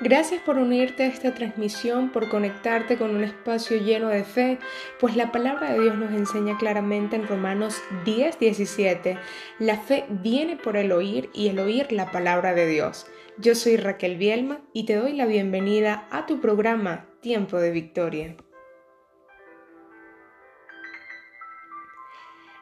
Gracias por unirte a esta transmisión, por conectarte con un espacio lleno de fe, pues la palabra de Dios nos enseña claramente en Romanos 10, 17, la fe viene por el oír y el oír la palabra de Dios. Yo soy Raquel Bielma y te doy la bienvenida a tu programa Tiempo de Victoria.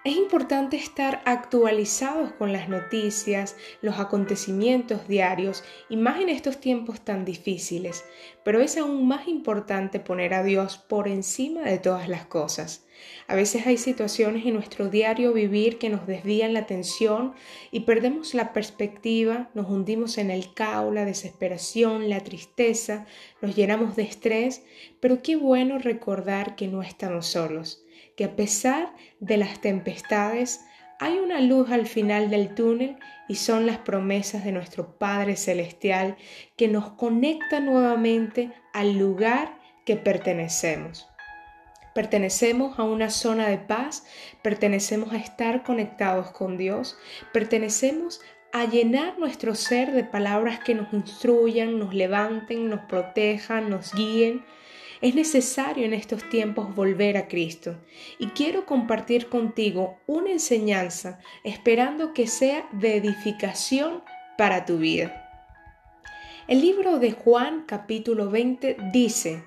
Es importante estar actualizados con las noticias, los acontecimientos diarios y más en estos tiempos tan difíciles, pero es aún más importante poner a Dios por encima de todas las cosas. A veces hay situaciones en nuestro diario vivir que nos desvían la atención y perdemos la perspectiva, nos hundimos en el caos, la desesperación, la tristeza, nos llenamos de estrés, pero qué bueno recordar que no estamos solos que a pesar de las tempestades hay una luz al final del túnel y son las promesas de nuestro Padre Celestial que nos conecta nuevamente al lugar que pertenecemos. Pertenecemos a una zona de paz, pertenecemos a estar conectados con Dios, pertenecemos a llenar nuestro ser de palabras que nos instruyan, nos levanten, nos protejan, nos guíen, es necesario en estos tiempos volver a Cristo y quiero compartir contigo una enseñanza esperando que sea de edificación para tu vida. El libro de Juan capítulo 20 dice,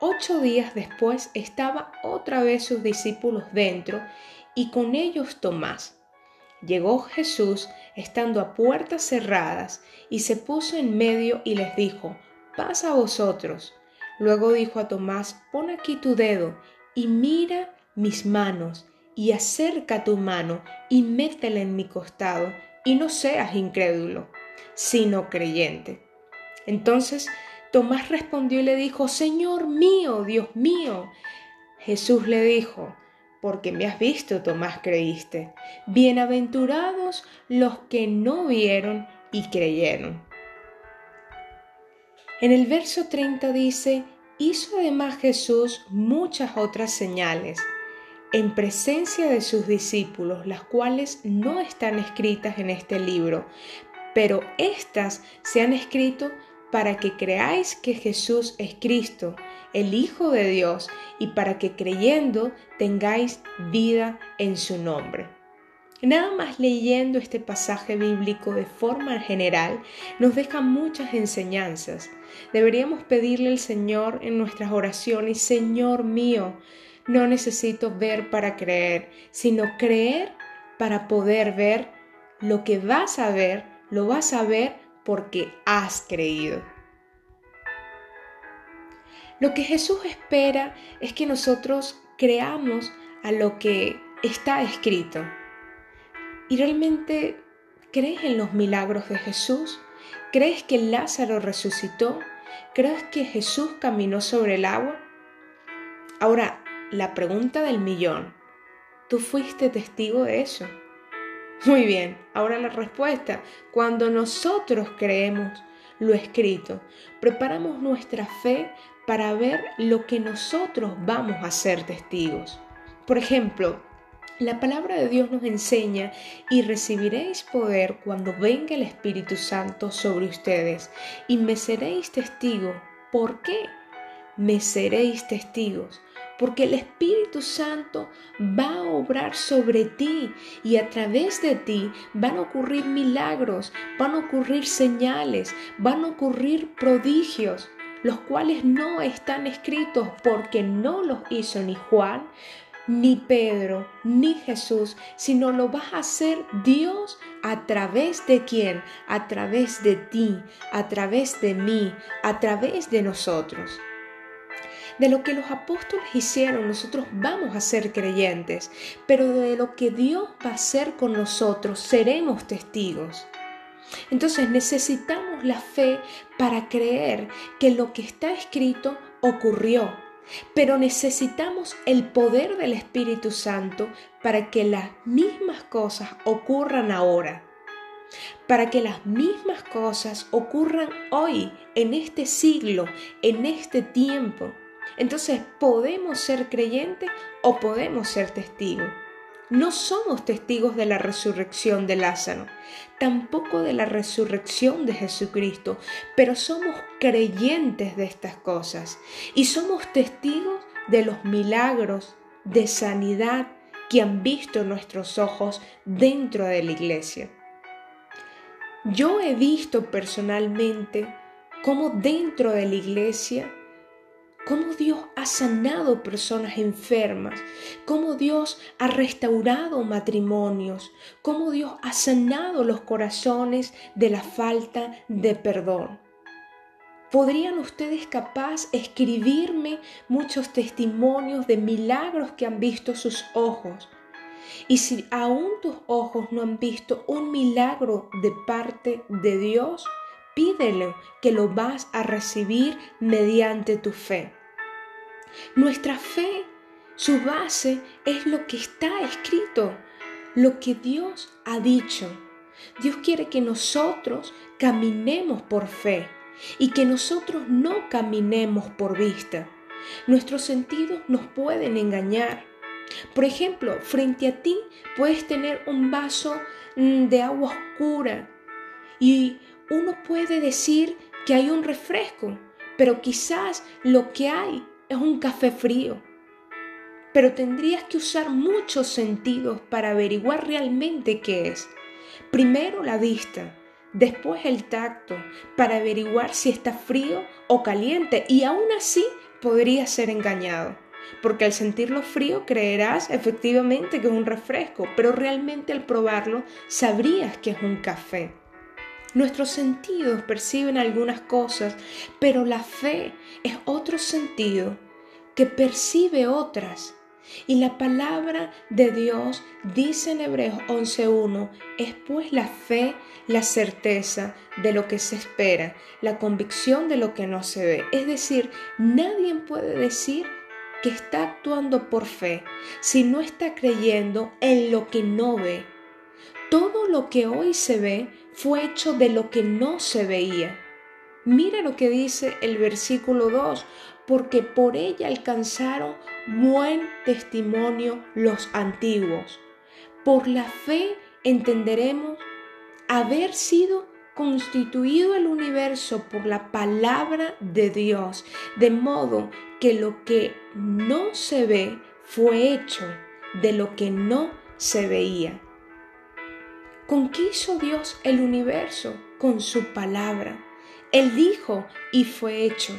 ocho días después estaba otra vez sus discípulos dentro y con ellos Tomás. Llegó Jesús estando a puertas cerradas y se puso en medio y les dijo, paz a vosotros. Luego dijo a Tomás, pon aquí tu dedo y mira mis manos y acerca tu mano y métela en mi costado y no seas incrédulo, sino creyente. Entonces Tomás respondió y le dijo, Señor mío, Dios mío. Jesús le dijo, porque me has visto, Tomás, creíste. Bienaventurados los que no vieron y creyeron. En el verso 30 dice, hizo además Jesús muchas otras señales en presencia de sus discípulos, las cuales no están escritas en este libro, pero éstas se han escrito para que creáis que Jesús es Cristo, el Hijo de Dios, y para que creyendo tengáis vida en su nombre. Nada más leyendo este pasaje bíblico de forma general nos deja muchas enseñanzas. Deberíamos pedirle al Señor en nuestras oraciones, Señor mío, no necesito ver para creer, sino creer para poder ver lo que vas a ver, lo vas a ver porque has creído. Lo que Jesús espera es que nosotros creamos a lo que está escrito. ¿Y realmente crees en los milagros de Jesús? ¿Crees que Lázaro resucitó? ¿Crees que Jesús caminó sobre el agua? Ahora, la pregunta del millón. ¿Tú fuiste testigo de eso? Muy bien, ahora la respuesta. Cuando nosotros creemos lo escrito, preparamos nuestra fe para ver lo que nosotros vamos a ser testigos. Por ejemplo, la palabra de Dios nos enseña y recibiréis poder cuando venga el Espíritu Santo sobre ustedes y me seréis testigos. ¿Por qué? Me seréis testigos porque el Espíritu Santo va a obrar sobre ti y a través de ti van a ocurrir milagros, van a ocurrir señales, van a ocurrir prodigios, los cuales no están escritos porque no los hizo ni Juan, ni Pedro, ni Jesús, sino lo vas a hacer Dios a través de quién? A través de ti, a través de mí, a través de nosotros. De lo que los apóstoles hicieron, nosotros vamos a ser creyentes, pero de lo que Dios va a hacer con nosotros, seremos testigos. Entonces necesitamos la fe para creer que lo que está escrito ocurrió pero necesitamos el poder del Espíritu Santo para que las mismas cosas ocurran ahora, para que las mismas cosas ocurran hoy, en este siglo, en este tiempo. Entonces, ¿podemos ser creyentes o podemos ser testigos? No somos testigos de la resurrección de Lázaro, tampoco de la resurrección de Jesucristo, pero somos creyentes de estas cosas y somos testigos de los milagros de sanidad que han visto nuestros ojos dentro de la iglesia. Yo he visto personalmente cómo dentro de la iglesia cómo Dios ha sanado personas enfermas, cómo Dios ha restaurado matrimonios, cómo Dios ha sanado los corazones de la falta de perdón. ¿Podrían ustedes capaz escribirme muchos testimonios de milagros que han visto sus ojos? Y si aún tus ojos no han visto un milagro de parte de Dios, pídele que lo vas a recibir mediante tu fe. Nuestra fe, su base es lo que está escrito, lo que Dios ha dicho. Dios quiere que nosotros caminemos por fe y que nosotros no caminemos por vista. Nuestros sentidos nos pueden engañar. Por ejemplo, frente a ti puedes tener un vaso mm, de agua oscura y uno puede decir que hay un refresco, pero quizás lo que hay es un café frío. Pero tendrías que usar muchos sentidos para averiguar realmente qué es. Primero la vista, después el tacto, para averiguar si está frío o caliente y aún así podrías ser engañado. Porque al sentirlo frío creerás efectivamente que es un refresco, pero realmente al probarlo sabrías que es un café. Nuestros sentidos perciben algunas cosas, pero la fe es otro sentido que percibe otras. Y la palabra de Dios dice en Hebreos 11.1, es pues la fe, la certeza de lo que se espera, la convicción de lo que no se ve. Es decir, nadie puede decir que está actuando por fe si no está creyendo en lo que no ve. Todo lo que hoy se ve fue hecho de lo que no se veía. Mira lo que dice el versículo 2, porque por ella alcanzaron buen testimonio los antiguos. Por la fe entenderemos haber sido constituido el universo por la palabra de Dios, de modo que lo que no se ve fue hecho de lo que no se veía. ¿Con qué hizo Dios el universo? Con su palabra. Él dijo y fue hecho.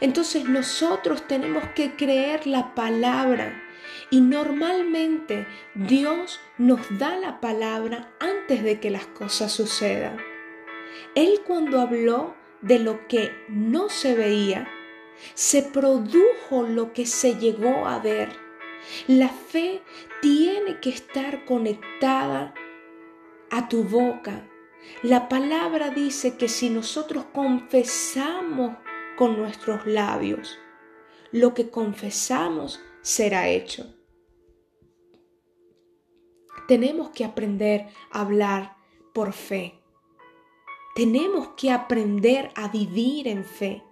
Entonces nosotros tenemos que creer la palabra. Y normalmente Dios nos da la palabra antes de que las cosas sucedan. Él cuando habló de lo que no se veía, se produjo lo que se llegó a ver. La fe tiene que estar conectada a tu boca. La palabra dice que si nosotros confesamos con nuestros labios, lo que confesamos será hecho. Tenemos que aprender a hablar por fe. Tenemos que aprender a vivir en fe.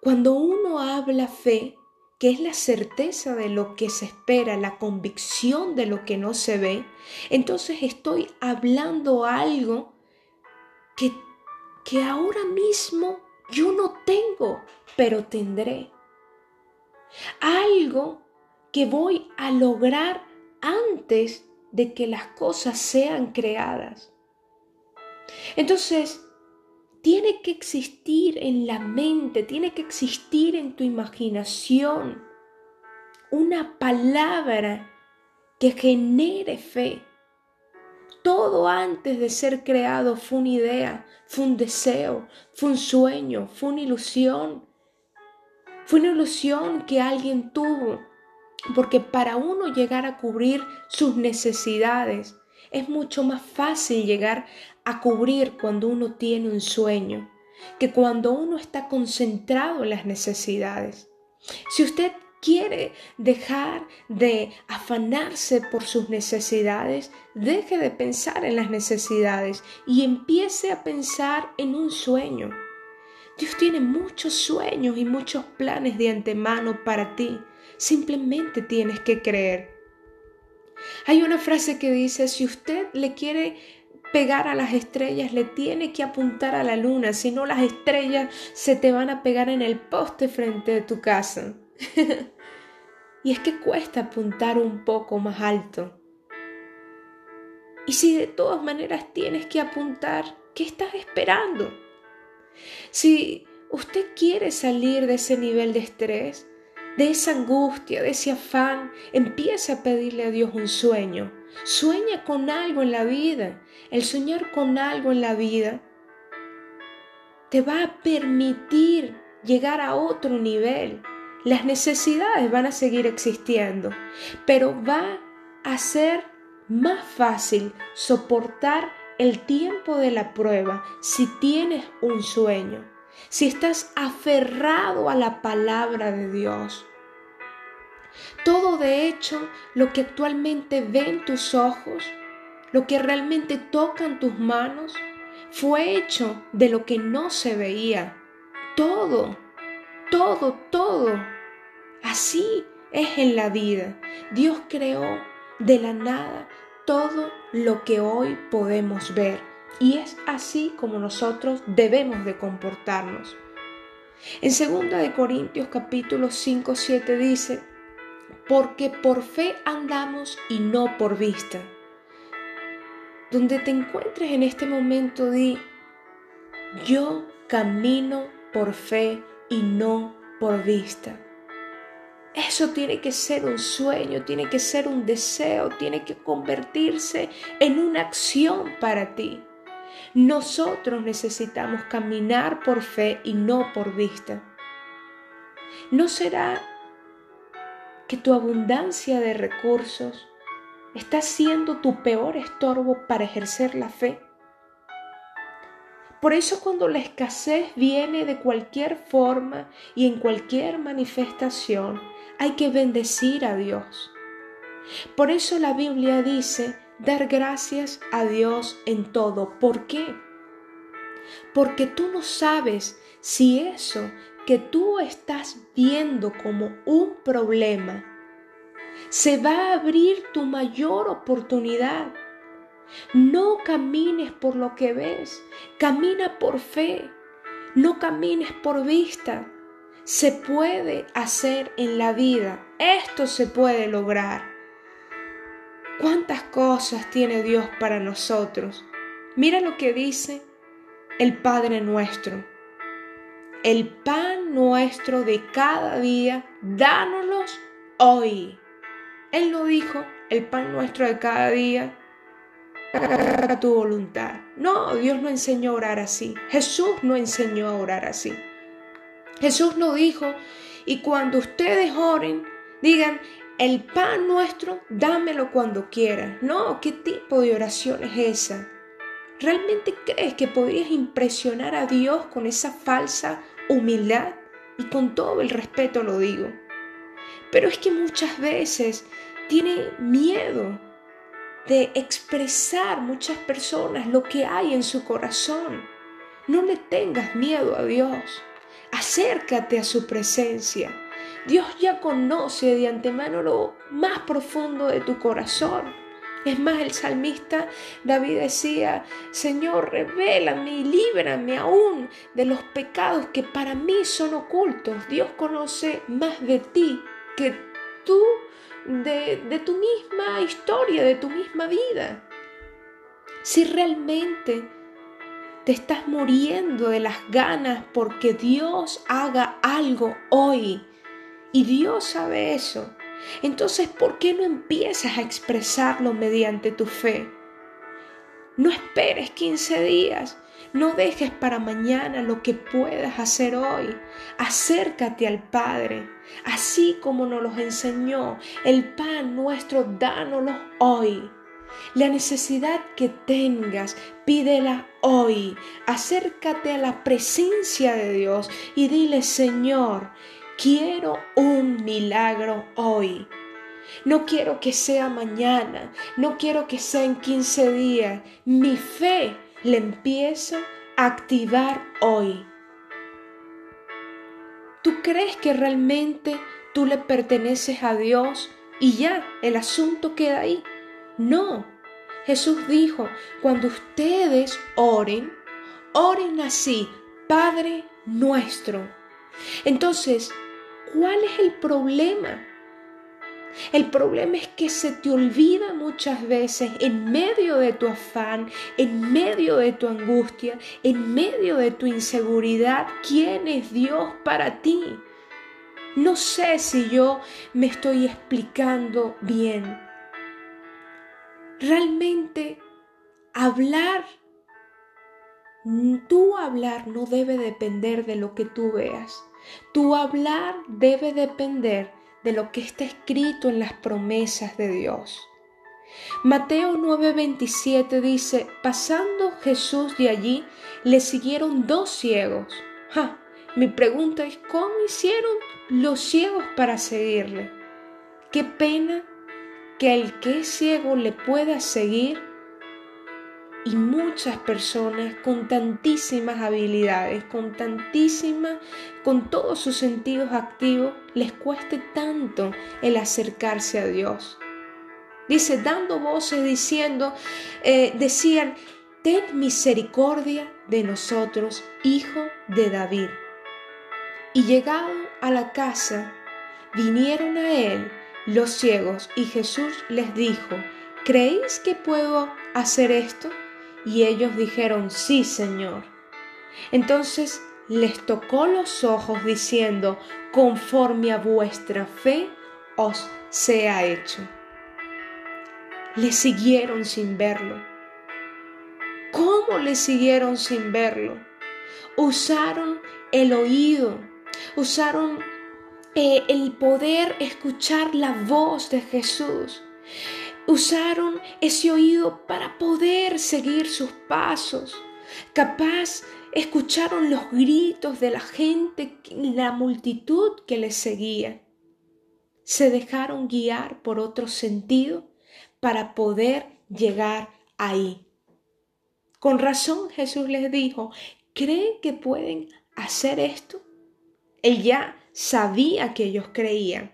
Cuando uno habla fe, que es la certeza de lo que se espera, la convicción de lo que no se ve, entonces estoy hablando algo que, que ahora mismo yo no tengo, pero tendré. Algo que voy a lograr antes de que las cosas sean creadas. Entonces, tiene que existir en la mente, tiene que existir en tu imaginación una palabra que genere fe. Todo antes de ser creado fue una idea, fue un deseo, fue un sueño, fue una ilusión. Fue una ilusión que alguien tuvo, porque para uno llegar a cubrir sus necesidades es mucho más fácil llegar a cubrir cuando uno tiene un sueño que cuando uno está concentrado en las necesidades. Si usted quiere dejar de afanarse por sus necesidades, deje de pensar en las necesidades y empiece a pensar en un sueño. Dios tiene muchos sueños y muchos planes de antemano para ti. Simplemente tienes que creer. Hay una frase que dice, si usted le quiere pegar a las estrellas, le tiene que apuntar a la luna, si no las estrellas se te van a pegar en el poste frente de tu casa. y es que cuesta apuntar un poco más alto. Y si de todas maneras tienes que apuntar, ¿qué estás esperando? Si usted quiere salir de ese nivel de estrés, de esa angustia, de ese afán, empieza a pedirle a Dios un sueño. Sueña con algo en la vida. El soñar con algo en la vida te va a permitir llegar a otro nivel. Las necesidades van a seguir existiendo, pero va a ser más fácil soportar el tiempo de la prueba si tienes un sueño, si estás aferrado a la palabra de Dios. Todo de hecho lo que actualmente ven tus ojos, lo que realmente tocan tus manos, fue hecho de lo que no se veía. Todo, todo, todo. Así es en la vida. Dios creó de la nada todo lo que hoy podemos ver. Y es así como nosotros debemos de comportarnos. En 2 de Corintios capítulo 5, 7 dice, porque por fe andamos y no por vista. Donde te encuentres en este momento, di, yo camino por fe y no por vista. Eso tiene que ser un sueño, tiene que ser un deseo, tiene que convertirse en una acción para ti. Nosotros necesitamos caminar por fe y no por vista. ¿No será que tu abundancia de recursos está siendo tu peor estorbo para ejercer la fe? Por eso cuando la escasez viene de cualquier forma y en cualquier manifestación, hay que bendecir a Dios. Por eso la Biblia dice dar gracias a Dios en todo. ¿Por qué? Porque tú no sabes si eso que tú estás viendo como un problema se va a abrir tu mayor oportunidad. No camines por lo que ves, camina por fe, no camines por vista se puede hacer en la vida. Esto se puede lograr. ¿Cuántas cosas tiene Dios para nosotros? Mira lo que dice el Padre nuestro. El pan nuestro de cada día, dánoslos hoy. Él no dijo, el pan nuestro de cada día, a tu voluntad. No, Dios no enseñó a orar así. Jesús no enseñó a orar así. Jesús no dijo, y cuando ustedes oren, digan, el pan nuestro, dámelo cuando quieras. No, ¿qué tipo de oración es esa? ¿Realmente crees que podrías impresionar a Dios con esa falsa humildad? Y con todo el respeto lo digo. Pero es que muchas veces tiene miedo de expresar muchas personas lo que hay en su corazón. No le tengas miedo a Dios. Acércate a su presencia. Dios ya conoce de antemano lo más profundo de tu corazón. Es más, el salmista David decía, Señor, revélame y líbrame aún de los pecados que para mí son ocultos. Dios conoce más de ti que tú, de, de tu misma historia, de tu misma vida. Si realmente te estás muriendo de las ganas porque Dios haga algo hoy. Y Dios sabe eso. Entonces, ¿por qué no empiezas a expresarlo mediante tu fe? No esperes 15 días. No dejes para mañana lo que puedas hacer hoy. Acércate al Padre, así como nos los enseñó. El pan nuestro, dánoslo hoy. La necesidad que tengas, pídela hoy. Acércate a la presencia de Dios y dile, Señor, quiero un milagro hoy. No quiero que sea mañana, no quiero que sea en 15 días. Mi fe le empiezo a activar hoy. ¿Tú crees que realmente tú le perteneces a Dios y ya el asunto queda ahí? No, Jesús dijo, cuando ustedes oren, oren así, Padre nuestro. Entonces, ¿cuál es el problema? El problema es que se te olvida muchas veces en medio de tu afán, en medio de tu angustia, en medio de tu inseguridad, quién es Dios para ti. No sé si yo me estoy explicando bien. Realmente hablar, tu hablar no debe depender de lo que tú veas. Tu hablar debe depender de lo que está escrito en las promesas de Dios. Mateo 9:27 dice, pasando Jesús de allí, le siguieron dos ciegos. Mi pregunta es, ¿cómo hicieron los ciegos para seguirle? Qué pena que el que es ciego le pueda seguir y muchas personas con tantísimas habilidades, con tantísimas, con todos sus sentidos activos, les cueste tanto el acercarse a Dios. Dice, dando voces diciendo, eh, decían, ten misericordia de nosotros, hijo de David. Y llegado a la casa, vinieron a él los ciegos y Jesús les dijo, ¿creéis que puedo hacer esto? Y ellos dijeron, sí, Señor. Entonces les tocó los ojos diciendo, conforme a vuestra fe os sea hecho. Le siguieron sin verlo. ¿Cómo le siguieron sin verlo? Usaron el oído, usaron eh, el poder escuchar la voz de Jesús usaron ese oído para poder seguir sus pasos. Capaz escucharon los gritos de la gente, la multitud que les seguía. Se dejaron guiar por otro sentido para poder llegar ahí. Con razón Jesús les dijo, ¿creen que pueden hacer esto? Él ya sabía que ellos creían.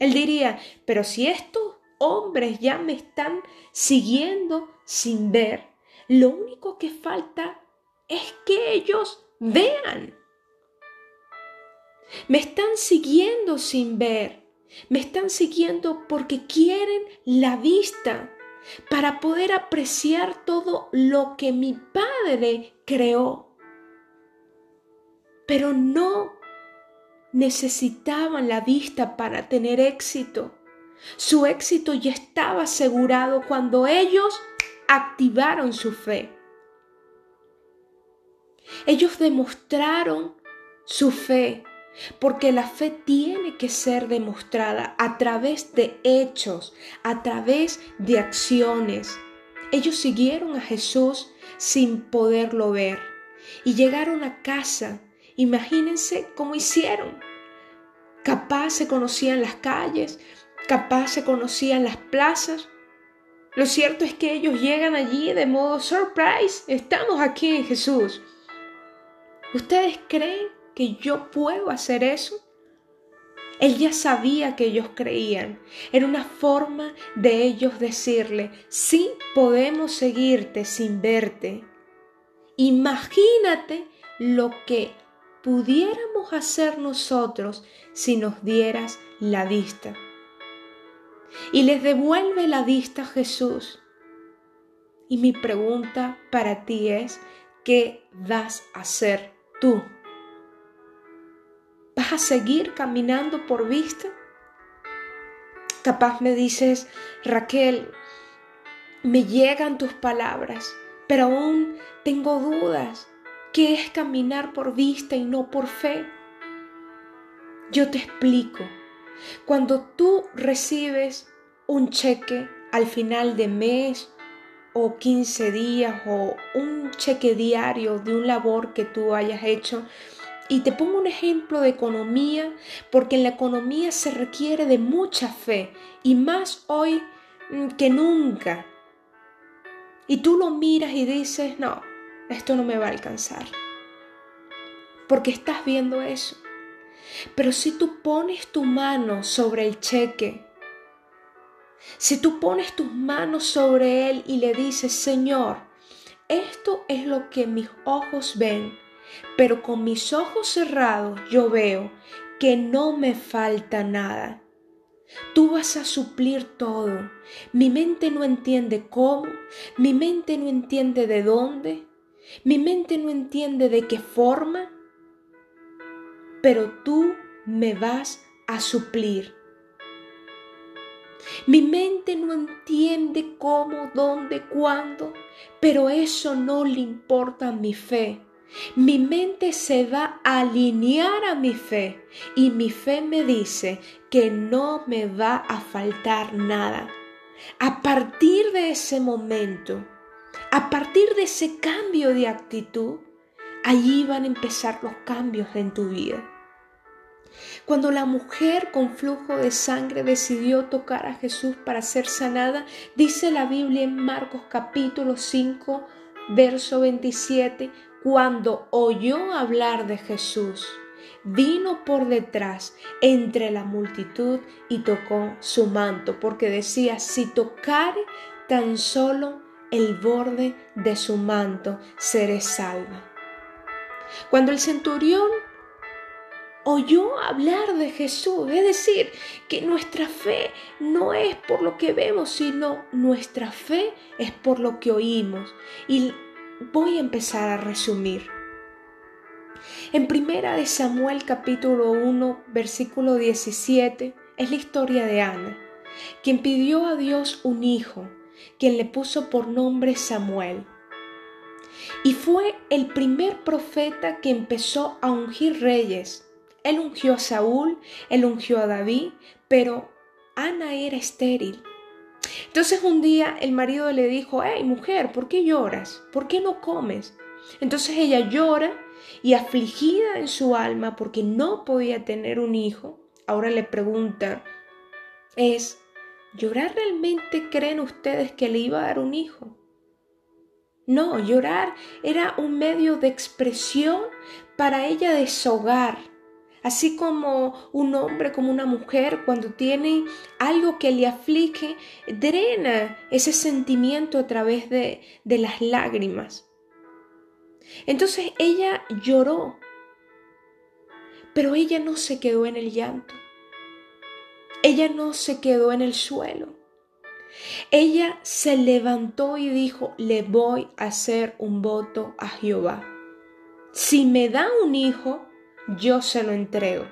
Él diría, pero si esto hombres ya me están siguiendo sin ver. Lo único que falta es que ellos vean. Me están siguiendo sin ver. Me están siguiendo porque quieren la vista para poder apreciar todo lo que mi Padre creó. Pero no necesitaban la vista para tener éxito. Su éxito ya estaba asegurado cuando ellos activaron su fe. Ellos demostraron su fe, porque la fe tiene que ser demostrada a través de hechos, a través de acciones. Ellos siguieron a Jesús sin poderlo ver y llegaron a casa. Imagínense cómo hicieron. Capaz se conocían las calles, capaz se conocían las plazas. Lo cierto es que ellos llegan allí de modo surprise. Estamos aquí Jesús. ¿Ustedes creen que yo puedo hacer eso? Él ya sabía que ellos creían. Era una forma de ellos decirle, sí podemos seguirte sin verte. Imagínate lo que pudiéramos hacer nosotros si nos dieras la vista y les devuelve la vista a Jesús. Y mi pregunta para ti es, ¿qué vas a hacer tú? ¿Vas a seguir caminando por vista? Capaz me dices, Raquel, me llegan tus palabras, pero aún tengo dudas. ¿Qué es caminar por vista y no por fe? Yo te explico. Cuando tú recibes un cheque al final de mes o 15 días o un cheque diario de un labor que tú hayas hecho, y te pongo un ejemplo de economía, porque en la economía se requiere de mucha fe y más hoy mm, que nunca. Y tú lo miras y dices, no, esto no me va a alcanzar. Porque estás viendo eso. Pero si tú pones tu mano sobre el cheque Si tú pones tus manos sobre él y le dices, Señor, esto es lo que mis ojos ven, pero con mis ojos cerrados yo veo que no me falta nada. Tú vas a suplir todo. Mi mente no entiende cómo, mi mente no entiende de dónde, mi mente no entiende de qué forma, pero tú me vas a suplir. Mi mente no entiende cómo, dónde, cuándo, pero eso no le importa a mi fe. Mi mente se va a alinear a mi fe y mi fe me dice que no me va a faltar nada. A partir de ese momento, a partir de ese cambio de actitud, allí van a empezar los cambios en tu vida. Cuando la mujer con flujo de sangre decidió tocar a Jesús para ser sanada, dice la Biblia en Marcos capítulo 5, verso 27, cuando oyó hablar de Jesús, vino por detrás entre la multitud y tocó su manto, porque decía, si tocare tan solo el borde de su manto, seré salva. Cuando el centurión oyó hablar de Jesús. Es decir, que nuestra fe no es por lo que vemos, sino nuestra fe es por lo que oímos. Y voy a empezar a resumir. En primera de Samuel capítulo 1, versículo 17, es la historia de Ana, quien pidió a Dios un hijo, quien le puso por nombre Samuel. Y fue el primer profeta que empezó a ungir reyes él ungió a Saúl, él ungió a David, pero Ana era estéril. Entonces un día el marido le dijo, hey mujer, ¿por qué lloras? ¿Por qué no comes? Entonces ella llora y afligida en su alma porque no podía tener un hijo, ahora le pregunta, es, ¿llorar realmente creen ustedes que le iba a dar un hijo? No, llorar era un medio de expresión para ella deshogar Así como un hombre, como una mujer, cuando tiene algo que le aflige, drena ese sentimiento a través de, de las lágrimas. Entonces ella lloró, pero ella no se quedó en el llanto. Ella no se quedó en el suelo. Ella se levantó y dijo, le voy a hacer un voto a Jehová. Si me da un hijo, yo se lo entrego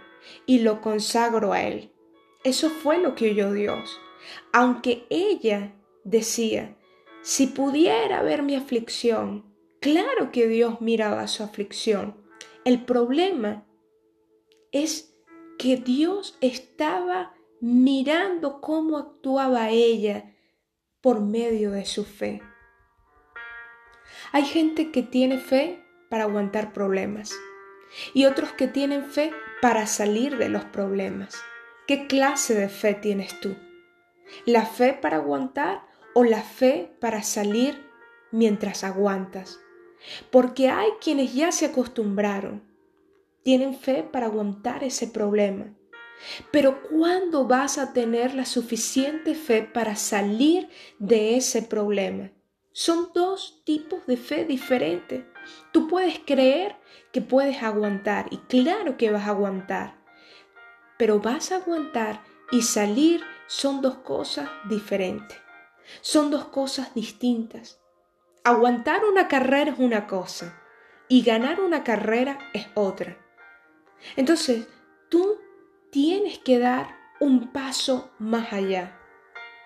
y lo consagro a Él. Eso fue lo que oyó Dios. Aunque ella decía, si pudiera ver mi aflicción, claro que Dios miraba su aflicción. El problema es que Dios estaba mirando cómo actuaba ella por medio de su fe. Hay gente que tiene fe para aguantar problemas y otros que tienen fe para salir de los problemas. ¿Qué clase de fe tienes tú? ¿La fe para aguantar o la fe para salir mientras aguantas? Porque hay quienes ya se acostumbraron, tienen fe para aguantar ese problema. Pero ¿cuándo vas a tener la suficiente fe para salir de ese problema? Son dos tipos de fe diferentes. Tú puedes creer que puedes aguantar y claro que vas a aguantar, pero vas a aguantar y salir son dos cosas diferentes, son dos cosas distintas. Aguantar una carrera es una cosa y ganar una carrera es otra. Entonces, tú tienes que dar un paso más allá.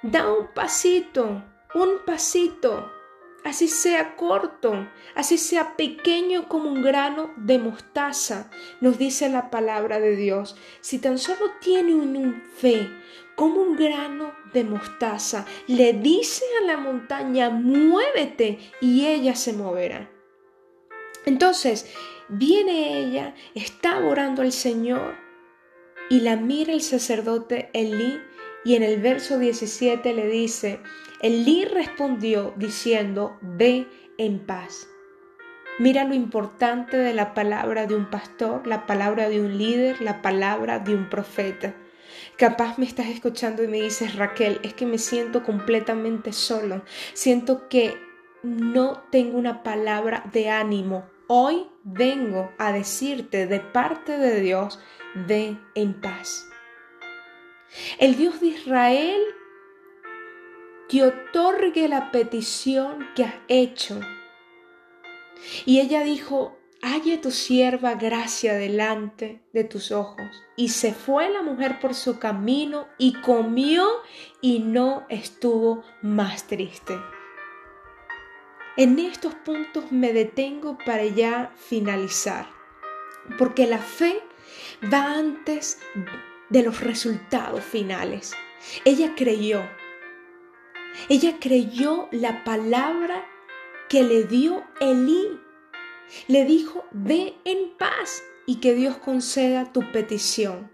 Da un pasito, un pasito así sea corto, así sea pequeño como un grano de mostaza, nos dice la palabra de Dios. Si tan solo tiene un fe como un grano de mostaza, le dice a la montaña, muévete y ella se moverá. Entonces, viene ella, está orando al Señor y la mira el sacerdote Elí y en el verso 17 le dice, Elí respondió diciendo, ve en paz. Mira lo importante de la palabra de un pastor, la palabra de un líder, la palabra de un profeta. Capaz me estás escuchando y me dices, Raquel, es que me siento completamente solo. Siento que no tengo una palabra de ánimo. Hoy vengo a decirte de parte de Dios, ve en paz. El Dios de Israel te otorgue la petición que has hecho. Y ella dijo, halle tu sierva gracia delante de tus ojos. Y se fue la mujer por su camino y comió y no estuvo más triste. En estos puntos me detengo para ya finalizar, porque la fe va antes de los resultados finales. Ella creyó, ella creyó la palabra que le dio Elí. Le dijo, ve en paz y que Dios conceda tu petición.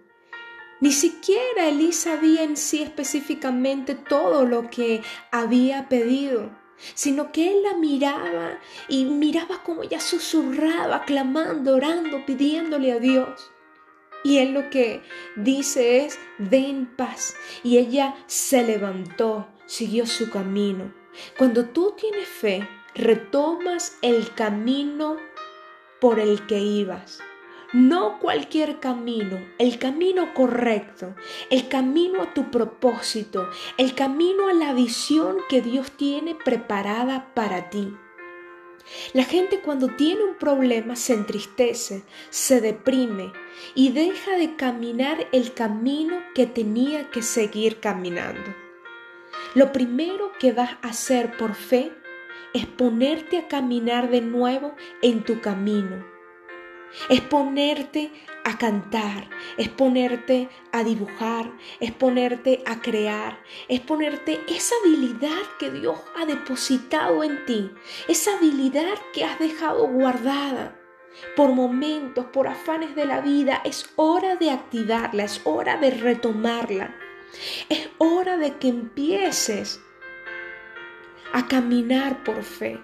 Ni siquiera Elí sabía en sí específicamente todo lo que había pedido, sino que él la miraba y miraba como ella susurraba, clamando, orando, pidiéndole a Dios. Y él lo que dice es, ve en paz. Y ella se levantó, siguió su camino. Cuando tú tienes fe, retomas el camino por el que ibas. No cualquier camino, el camino correcto, el camino a tu propósito, el camino a la visión que Dios tiene preparada para ti. La gente cuando tiene un problema se entristece, se deprime y deja de caminar el camino que tenía que seguir caminando. Lo primero que vas a hacer por fe es ponerte a caminar de nuevo en tu camino. Es ponerte a cantar, es ponerte a dibujar, es ponerte a crear, es ponerte esa habilidad que Dios ha depositado en ti, esa habilidad que has dejado guardada por momentos, por afanes de la vida. Es hora de activarla, es hora de retomarla. Es hora de que empieces a caminar por fe.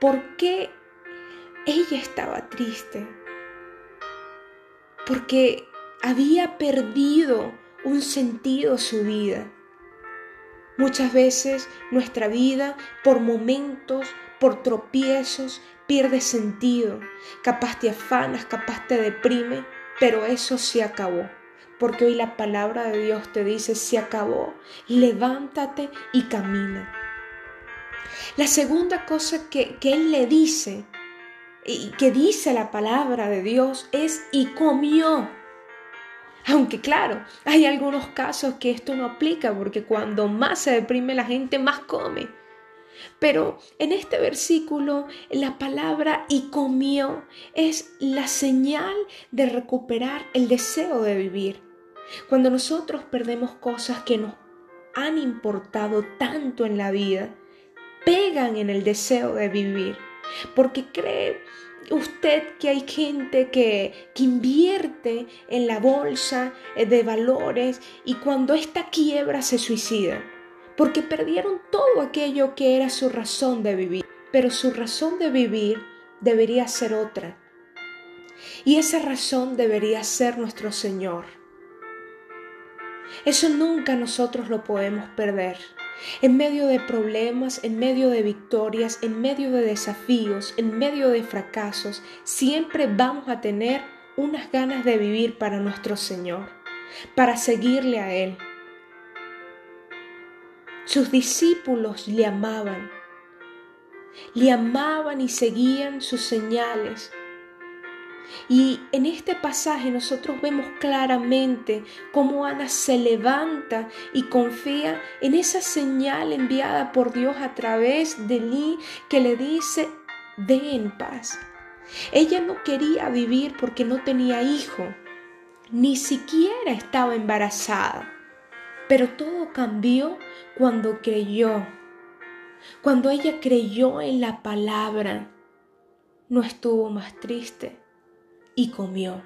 ¿Por qué ella estaba triste? Porque había perdido un sentido su vida. Muchas veces nuestra vida, por momentos, por tropiezos, pierde sentido. Capaz te afanas, capaz te deprime, pero eso se acabó porque hoy la palabra de Dios te dice, se acabó, levántate y camina. La segunda cosa que, que Él le dice, que dice la palabra de Dios, es y comió. Aunque claro, hay algunos casos que esto no aplica, porque cuando más se deprime la gente, más come. Pero en este versículo la palabra y comió es la señal de recuperar el deseo de vivir. Cuando nosotros perdemos cosas que nos han importado tanto en la vida, pegan en el deseo de vivir. Porque cree usted que hay gente que, que, invierte en la bolsa eh, de valores y cuando esta quiebra se suicida. Porque perdieron todo aquello que era su razón de vivir. Pero su razón de vivir debería ser otra. Y esa razón debería ser nuestro Señor. Eso nunca nosotros lo podemos perder. En medio de problemas, en medio de victorias, en medio de desafíos, en medio de fracasos, siempre vamos a tener unas ganas de vivir para nuestro Señor, para seguirle a Él. Sus discípulos le amaban, le amaban y seguían sus señales, y en este pasaje nosotros vemos claramente cómo Ana se levanta y confía en esa señal enviada por Dios a través de Lee que le dice, de en paz. Ella no quería vivir porque no tenía hijo, ni siquiera estaba embarazada. Pero todo cambió cuando creyó. Cuando ella creyó en la palabra, no estuvo más triste y comió.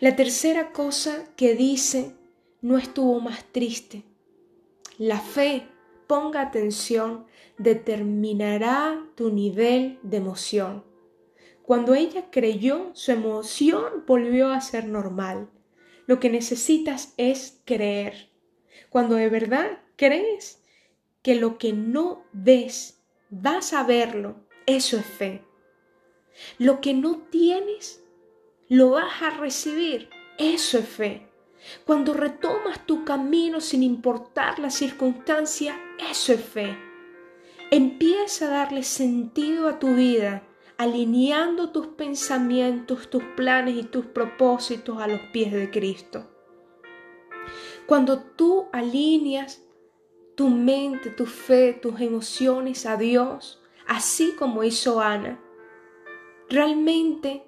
La tercera cosa que dice no estuvo más triste. La fe, ponga atención, determinará tu nivel de emoción. Cuando ella creyó, su emoción volvió a ser normal. Lo que necesitas es creer. Cuando de verdad crees que lo que no ves, vas a verlo, eso es fe. Lo que no tienes, lo vas a recibir, eso es fe. Cuando retomas tu camino sin importar la circunstancia, eso es fe. Empieza a darle sentido a tu vida, alineando tus pensamientos, tus planes y tus propósitos a los pies de Cristo. Cuando tú alineas tu mente, tu fe, tus emociones a Dios, así como hizo Ana, realmente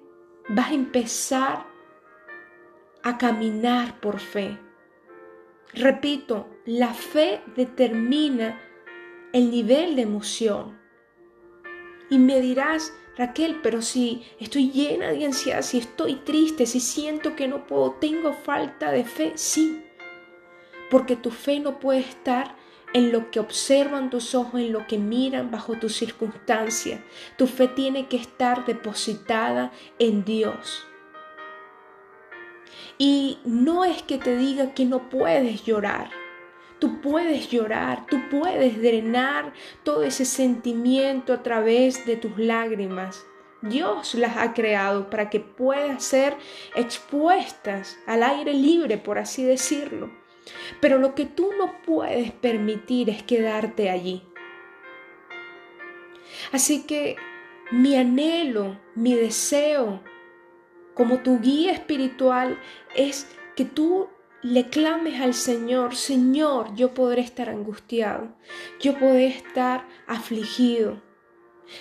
vas a empezar a caminar por fe. Repito, la fe determina el nivel de emoción. Y me dirás, Raquel, pero si estoy llena de ansiedad, si estoy triste, si siento que no puedo, tengo falta de fe, sí. Porque tu fe no puede estar en lo que observan tus ojos, en lo que miran bajo tus circunstancias. Tu fe tiene que estar depositada en Dios. Y no es que te diga que no puedes llorar. Tú puedes llorar, tú puedes drenar todo ese sentimiento a través de tus lágrimas. Dios las ha creado para que puedan ser expuestas al aire libre, por así decirlo. Pero lo que tú no puedes permitir es quedarte allí. Así que mi anhelo, mi deseo, como tu guía espiritual es que tú le clames al Señor, Señor, yo podré estar angustiado, yo podré estar afligido.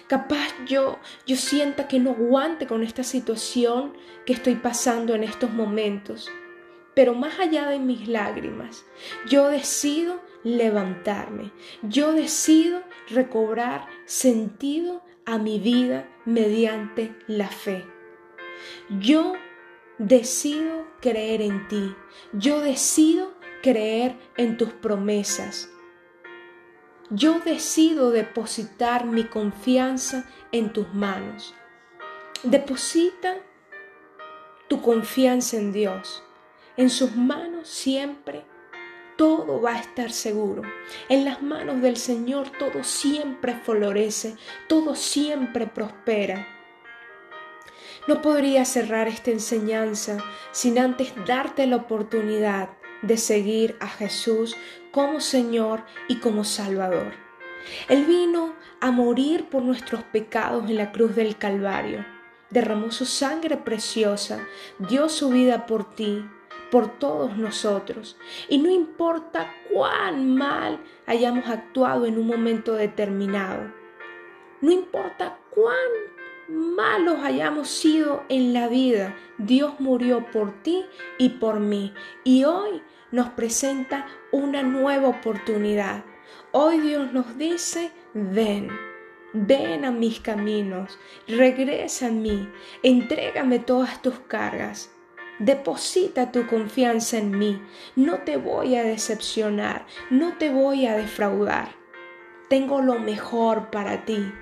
Capaz yo yo sienta que no aguante con esta situación que estoy pasando en estos momentos. Pero más allá de mis lágrimas, yo decido levantarme. Yo decido recobrar sentido a mi vida mediante la fe. Yo decido creer en ti. Yo decido creer en tus promesas. Yo decido depositar mi confianza en tus manos. Deposita tu confianza en Dios. En sus manos siempre todo va a estar seguro. En las manos del Señor todo siempre florece, todo siempre prospera. No podría cerrar esta enseñanza sin antes darte la oportunidad de seguir a Jesús como Señor y como Salvador. Él vino a morir por nuestros pecados en la cruz del Calvario. Derramó su sangre preciosa, dio su vida por ti, por todos nosotros. Y no importa cuán mal hayamos actuado en un momento determinado. No importa cuán malos hayamos sido en la vida, Dios murió por ti y por mí. Y hoy nos presenta una nueva oportunidad. Hoy Dios nos dice, ven. Ven a mis caminos, regresa a mí, entrégame todas tus cargas. Deposita tu confianza en mí. No te voy a decepcionar, no te voy a defraudar. Tengo lo mejor para ti.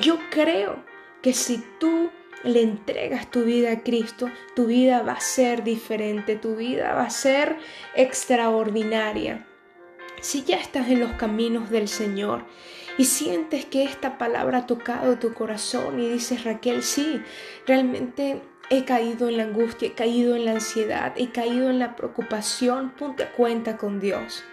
Yo creo que si tú le entregas tu vida a Cristo, tu vida va a ser diferente, tu vida va a ser extraordinaria. Si ya estás en los caminos del Señor y sientes que esta palabra ha tocado tu corazón y dices, Raquel, sí, realmente he caído en la angustia, he caído en la ansiedad, he caído en la preocupación, ponte cuenta con Dios.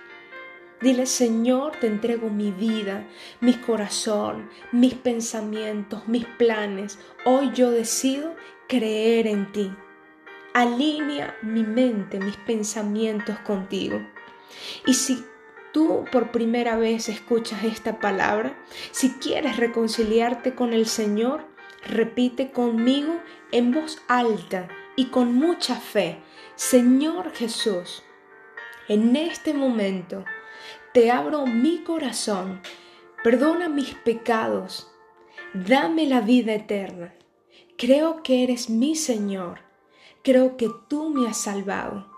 Dile, Señor, te entrego mi vida, mi corazón, mis pensamientos, mis planes. Hoy yo decido creer en ti. Alinea mi mente, mis pensamientos contigo. Y si tú por primera vez escuchas esta palabra, si quieres reconciliarte con el Señor, repite conmigo en voz alta y con mucha fe, Señor Jesús, en este momento, te abro mi corazón, perdona mis pecados, dame la vida eterna. Creo que eres mi Señor, creo que tú me has salvado,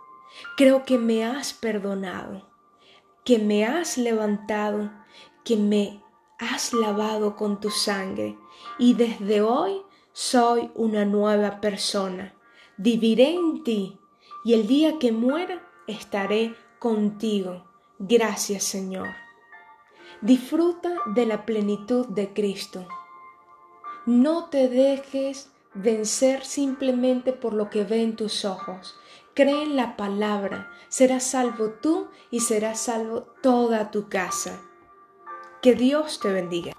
creo que me has perdonado, que me has levantado, que me has lavado con tu sangre y desde hoy soy una nueva persona. viviré en ti y el día que muera estaré contigo. Gracias Señor. Disfruta de la plenitud de Cristo. No te dejes vencer simplemente por lo que ve en tus ojos. Cree en la palabra, serás salvo tú y será salvo toda tu casa. Que Dios te bendiga.